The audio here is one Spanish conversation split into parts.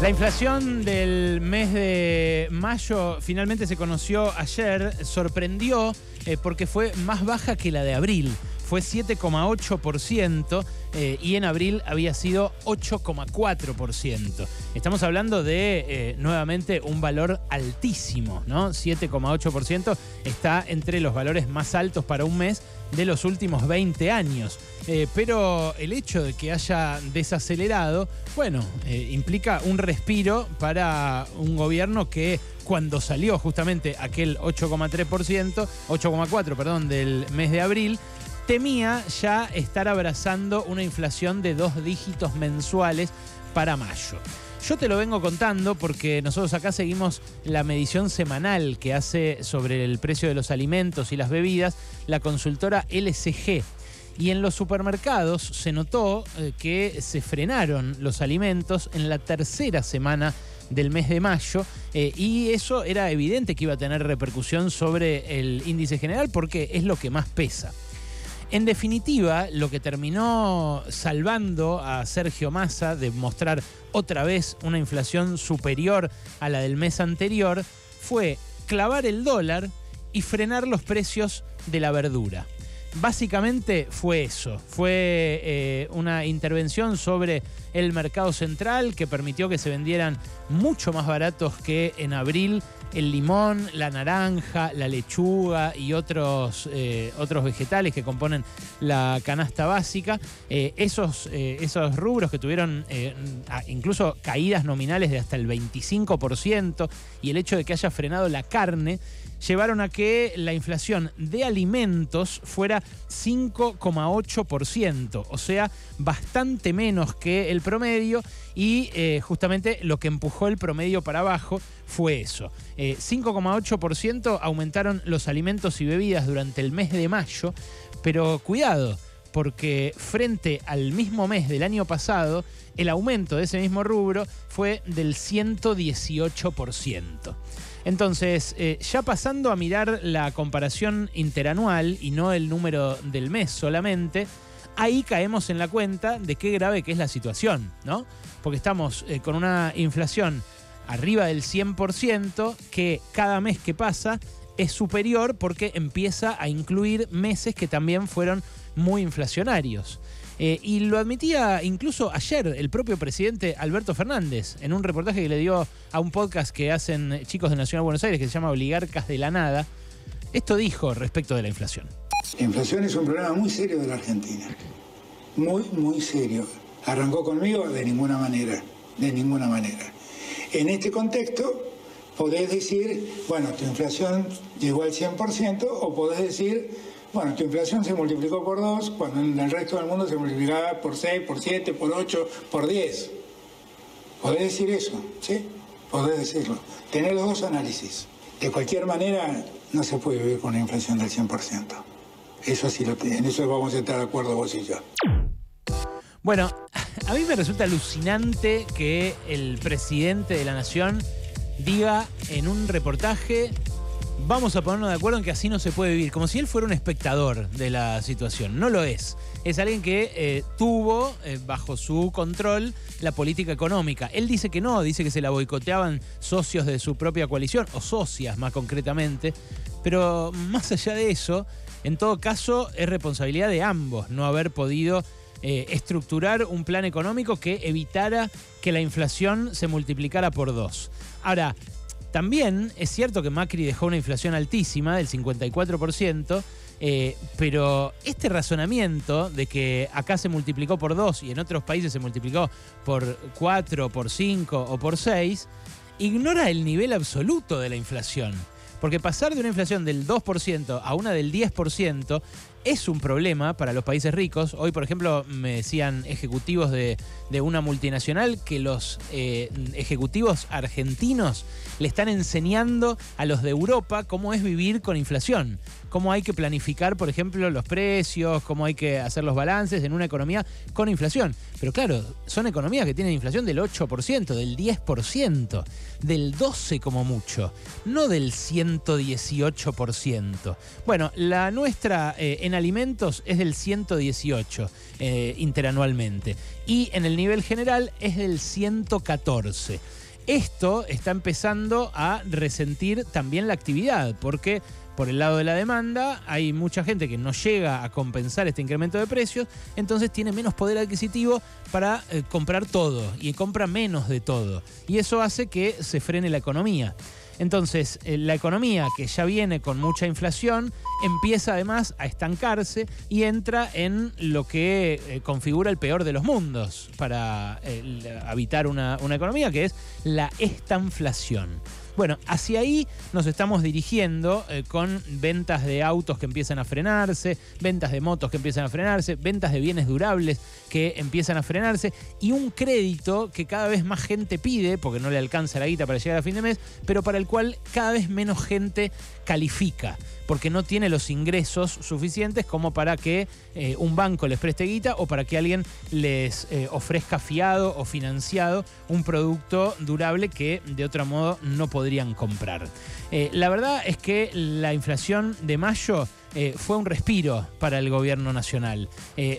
La inflación del mes de mayo finalmente se conoció ayer, sorprendió eh, porque fue más baja que la de abril. Fue 7,8% eh, y en abril había sido 8,4%. Estamos hablando de eh, nuevamente un valor altísimo, ¿no? 7,8% está entre los valores más altos para un mes de los últimos 20 años. Eh, pero el hecho de que haya desacelerado, bueno, eh, implica un respiro para un gobierno que cuando salió justamente aquel 8,3%, 8,4%, perdón, del mes de abril, temía ya estar abrazando una inflación de dos dígitos mensuales para mayo. Yo te lo vengo contando porque nosotros acá seguimos la medición semanal que hace sobre el precio de los alimentos y las bebidas la consultora LCG. Y en los supermercados se notó eh, que se frenaron los alimentos en la tercera semana del mes de mayo eh, y eso era evidente que iba a tener repercusión sobre el índice general porque es lo que más pesa. En definitiva, lo que terminó salvando a Sergio Massa de mostrar otra vez una inflación superior a la del mes anterior fue clavar el dólar y frenar los precios de la verdura. Básicamente fue eso, fue eh, una intervención sobre el mercado central que permitió que se vendieran mucho más baratos que en abril el limón, la naranja, la lechuga y otros, eh, otros vegetales que componen la canasta básica. Eh, esos, esos rubros que tuvieron incluso caídas nominales de hasta el 25% y el hecho de que haya frenado la carne llevaron a que la inflación de alimentos fuera 5,8%, o sea, bastante menos que el promedio y eh, justamente lo que empujó el promedio para abajo fue eso. 5,8% eh, aumentaron los alimentos y bebidas durante el mes de mayo, pero cuidado, porque frente al mismo mes del año pasado, el aumento de ese mismo rubro fue del 118%. Entonces, eh, ya pasando a mirar la comparación interanual y no el número del mes solamente, ahí caemos en la cuenta de qué grave que es la situación, ¿no? Porque estamos eh, con una inflación arriba del 100% que cada mes que pasa es superior porque empieza a incluir meses que también fueron muy inflacionarios. Eh, y lo admitía incluso ayer el propio presidente Alberto Fernández en un reportaje que le dio a un podcast que hacen chicos de Nacional Buenos Aires que se llama Oligarcas de la Nada. Esto dijo respecto de la inflación. La inflación es un problema muy serio de la Argentina. Muy, muy serio. ¿Arrancó conmigo? De ninguna manera. De ninguna manera. En este contexto, podés decir, bueno, tu inflación llegó al 100%, o podés decir, bueno, tu inflación se multiplicó por 2 cuando en el resto del mundo se multiplicaba por 6, por 7, por 8, por 10. Podés decir eso, ¿sí? Podés decirlo. Tener los dos análisis. De cualquier manera, no se puede vivir con una inflación del 100%. Eso sí lo en eso vamos a estar de acuerdo vos y yo. Bueno, a mí me resulta alucinante que el presidente de la nación diga en un reportaje vamos a ponernos de acuerdo en que así no se puede vivir, como si él fuera un espectador de la situación. No lo es. Es alguien que eh, tuvo eh, bajo su control la política económica. Él dice que no, dice que se la boicoteaban socios de su propia coalición, o socias más concretamente. Pero más allá de eso, en todo caso, es responsabilidad de ambos no haber podido eh, estructurar un plan económico que evitara que la inflación se multiplicara por dos. Ahora, también es cierto que Macri dejó una inflación altísima del 54%, eh, pero este razonamiento de que acá se multiplicó por 2 y en otros países se multiplicó por 4, por 5 o por 6, ignora el nivel absoluto de la inflación. Porque pasar de una inflación del 2% a una del 10% es un problema para los países ricos. Hoy, por ejemplo, me decían ejecutivos de, una multinacional que los eh, ejecutivos argentinos le están enseñando a los de Europa cómo es vivir con inflación, cómo hay que planificar, por ejemplo, los precios, cómo hay que hacer los balances en una economía con inflación. Pero claro, son economías que tienen inflación del 8%, del 10%, del 12% como mucho, no del 118%. Bueno, la nuestra... Eh, en alimentos es del 118 eh, interanualmente y en el nivel general es del 114. Esto está empezando a resentir también la actividad, porque por el lado de la demanda hay mucha gente que no llega a compensar este incremento de precios, entonces tiene menos poder adquisitivo para eh, comprar todo y compra menos de todo. Y eso hace que se frene la economía. Entonces, eh, la economía que ya viene con mucha inflación empieza además a estancarse y entra en lo que eh, configura el peor de los mundos para habitar una, una economía, que es la estanflación. Bueno, hacia ahí nos estamos dirigiendo eh, con ventas de autos que empiezan a frenarse, ventas de motos que empiezan a frenarse, ventas de bienes durables que empiezan a frenarse y un crédito que cada vez más gente pide, porque no le alcanza la guita para llegar a fin de mes, pero para el cual cada vez menos gente califica porque no tiene los ingresos suficientes como para que eh, un banco les preste guita o para que alguien les eh, ofrezca fiado o financiado un producto durable que de otro modo no comprar. Eh, la verdad es que la inflación de mayo fue un respiro para el gobierno nacional.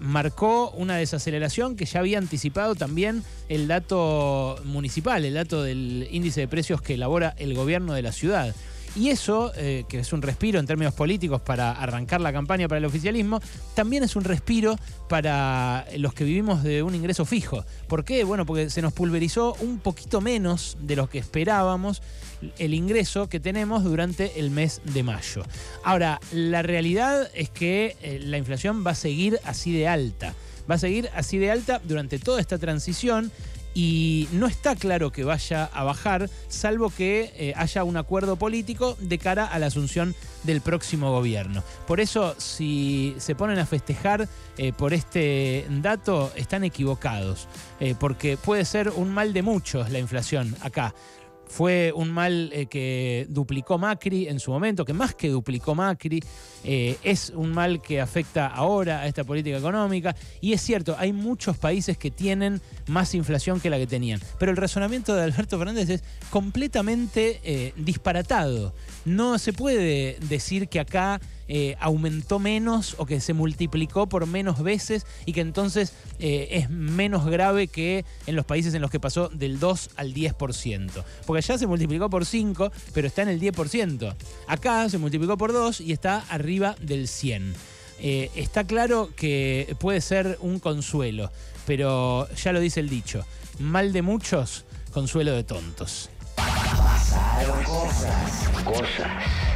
marcó una desaceleración que ya había anticipado también el dato municipal, el dato del índice de precios que elabora el gobierno de la ciudad. Y eso, eh, que es un respiro en términos políticos para arrancar la campaña para el oficialismo, también es un respiro para los que vivimos de un ingreso fijo. ¿Por qué? Bueno, porque se nos pulverizó un poquito menos de lo que esperábamos el ingreso que tenemos durante el mes de mayo. Ahora, la realidad es que eh, la inflación va a seguir así de alta. Va a seguir así de alta durante toda esta transición y no está claro que vaya a bajar, salvo que eh, haya un acuerdo político de cara a la asunción del próximo gobierno. Por eso, si se ponen a festejar eh, por este dato, están equivocados, eh, porque puede ser un mal de muchos la inflación acá. Fue un mal eh, que duplicó Macri en su momento, que más que duplicó Macri, eh, es un mal que afecta ahora a esta política económica. Y es cierto, hay muchos países que tienen más inflación que la que tenían. Pero el razonamiento de Alberto Fernández es completamente eh, disparatado. No se puede decir que acá eh, aumentó menos o que se multiplicó por menos veces y que entonces eh, es menos grave que en los países en los que pasó del 2 al 10%. Porque allá se multiplicó por 5, pero está en el 10%. Acá se multiplicó por 2 y está arriba del 100. Eh, está claro que puede ser un consuelo, pero ya lo dice el dicho, mal de muchos, consuelo de tontos. Pasaron cosas. Cosas.